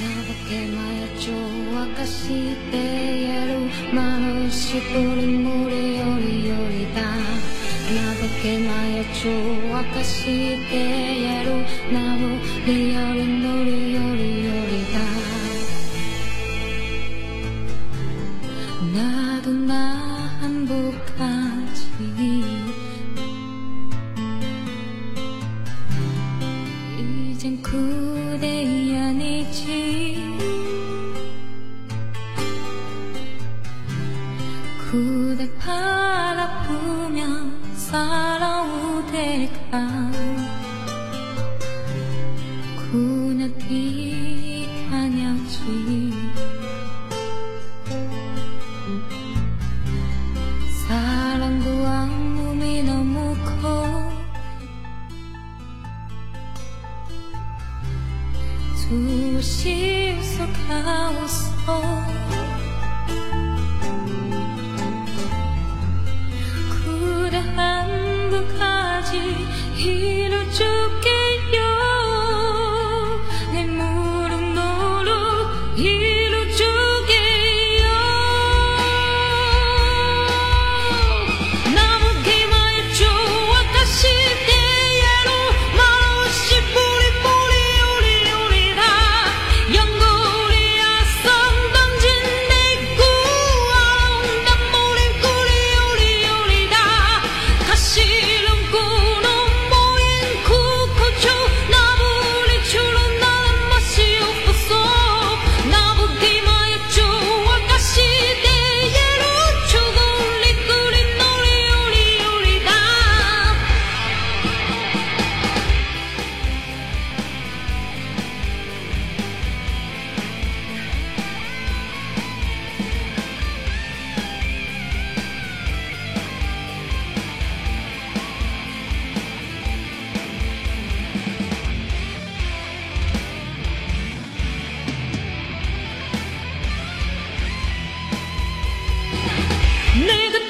나밖에 마였죠 아까시대로 마음씨 뿌린 물이 요리요리다. 나밖에 마였죠 아까시대로 나우리 어린 놀이 요리요리다. 나도 나 한복하지. 이젠 그대 아니지. 그대 바라보며 살아오될까? 그냥 기 呼吸所靠拢。你的